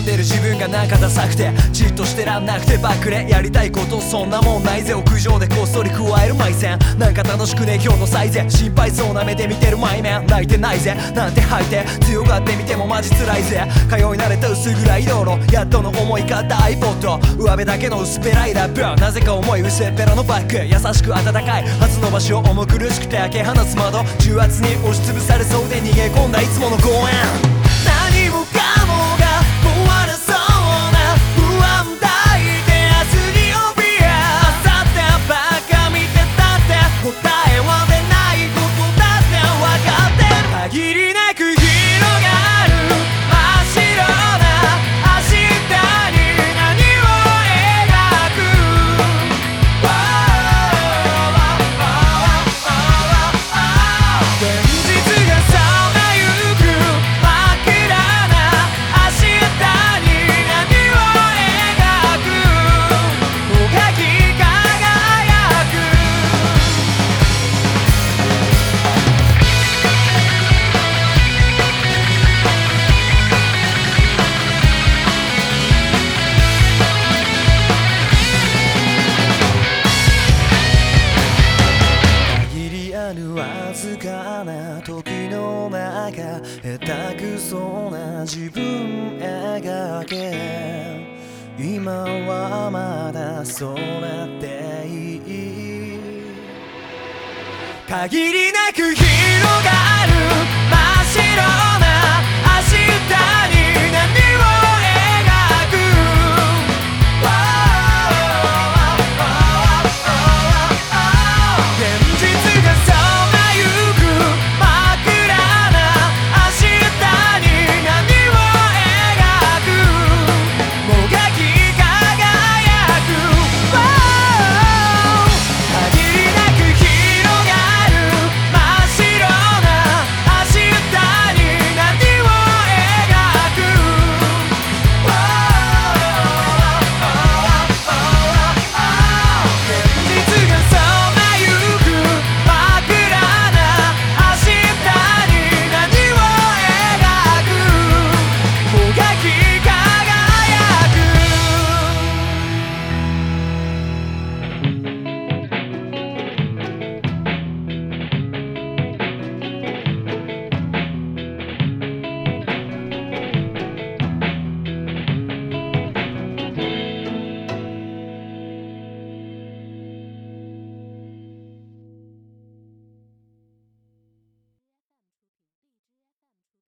自分がなんかダサくてじっとしてらんなくてバックレやりたいことそんなもんないぜ。屋上でこっそり加える埋線。なんか楽しくね今日の最善心配そうな目で見てるマイメン泣いてないぜ。なんて吐いて。強がってみてもマジ辛いぜ。通い慣れた薄暗い道路。やっとの思い方 iPod 上辺だけの薄っぺらいラップ。なぜか重い薄っぺらのバッグ優しく温かい。初の場所重苦しくて開け放つ窓。重圧に押しつぶされそうで逃げ込んだいつもの公園。何泣くそな自分描け。今はまだそうなっていい。限りなく広がる